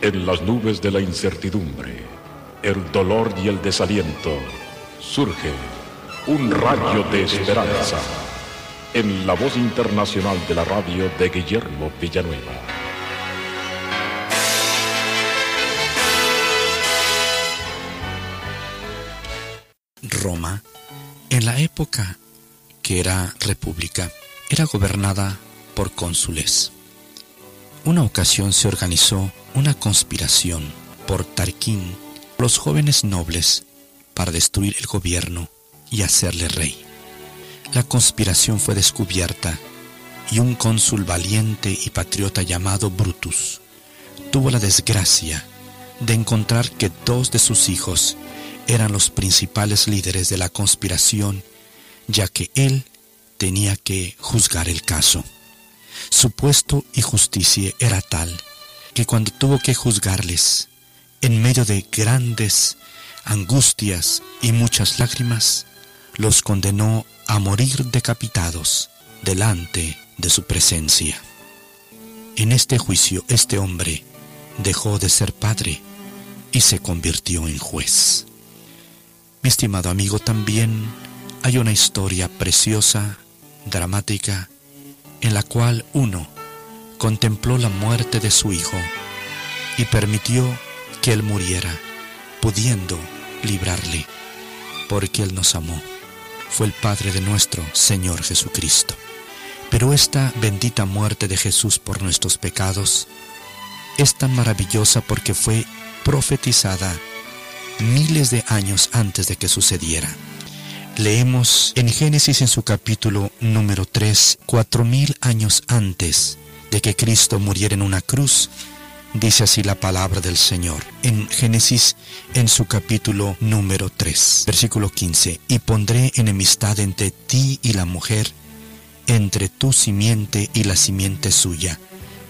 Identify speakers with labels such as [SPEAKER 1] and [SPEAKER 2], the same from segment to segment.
[SPEAKER 1] En las nubes de la incertidumbre, el dolor y el desaliento, surge un rayo de esperanza en la voz internacional de la radio de Guillermo Villanueva.
[SPEAKER 2] Roma, en la época que era república, era gobernada por cónsules. Una ocasión se organizó una conspiración por Tarquín, los jóvenes nobles, para destruir el gobierno y hacerle rey. La conspiración fue descubierta y un cónsul valiente y patriota llamado Brutus tuvo la desgracia de encontrar que dos de sus hijos eran los principales líderes de la conspiración, ya que él tenía que juzgar el caso. Su puesto y justicia era tal que cuando tuvo que juzgarles, en medio de grandes angustias y muchas lágrimas, los condenó a morir decapitados delante de su presencia. En este juicio este hombre dejó de ser padre y se convirtió en juez. Mi estimado amigo, también hay una historia preciosa, dramática, en la cual uno contempló la muerte de su hijo y permitió que él muriera, pudiendo librarle, porque él nos amó. Fue el Padre de nuestro Señor Jesucristo. Pero esta bendita muerte de Jesús por nuestros pecados es tan maravillosa porque fue profetizada miles de años antes de que sucediera. Leemos en Génesis en su capítulo número 3, cuatro mil años antes de que Cristo muriera en una cruz, dice así la palabra del Señor. En Génesis en su capítulo número 3, versículo 15, y pondré enemistad entre ti y la mujer, entre tu simiente y la simiente suya.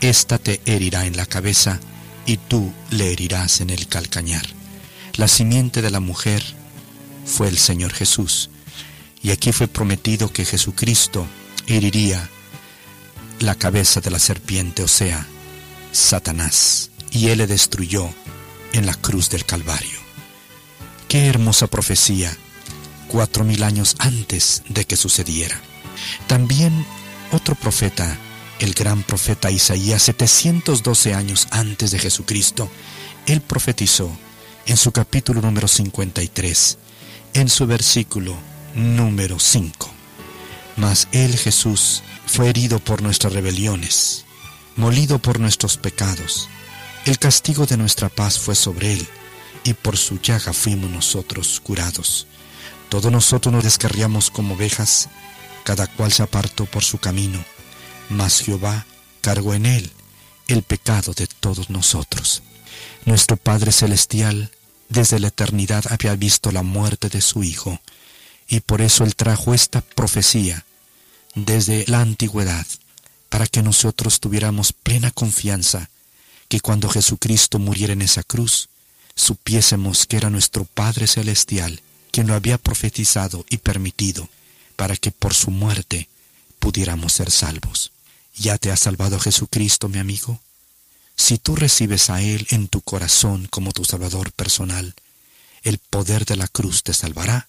[SPEAKER 2] Esta te herirá en la cabeza y tú le herirás en el calcañar. La simiente de la mujer fue el Señor Jesús. Y aquí fue prometido que Jesucristo heriría la cabeza de la serpiente, o sea, Satanás, y él le destruyó en la cruz del Calvario. Qué hermosa profecía, cuatro mil años antes de que sucediera. También otro profeta, el gran profeta Isaías, 712 años antes de Jesucristo, él profetizó en su capítulo número 53, en su versículo número 5. Mas Él Jesús fue herido por nuestras rebeliones, molido por nuestros pecados. El castigo de nuestra paz fue sobre Él, y por su llaga fuimos nosotros curados. Todos nosotros nos descarriamos como ovejas, cada cual se apartó por su camino, mas Jehová cargó en Él el pecado de todos nosotros. Nuestro Padre Celestial desde la eternidad había visto la muerte de su Hijo, y por eso Él trajo esta profecía desde la antigüedad, para que nosotros tuviéramos plena confianza que cuando Jesucristo muriera en esa cruz, supiésemos que era nuestro Padre Celestial quien lo había profetizado y permitido, para que por su muerte pudiéramos ser salvos. ¿Ya te ha salvado Jesucristo, mi amigo? Si tú recibes a Él en tu corazón como tu Salvador personal, el poder de la cruz te salvará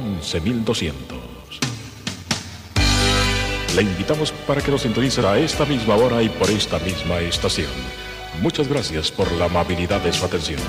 [SPEAKER 1] 11200. Le invitamos para que nos sintonice a esta misma hora y por esta misma estación. Muchas gracias por la amabilidad de su atención.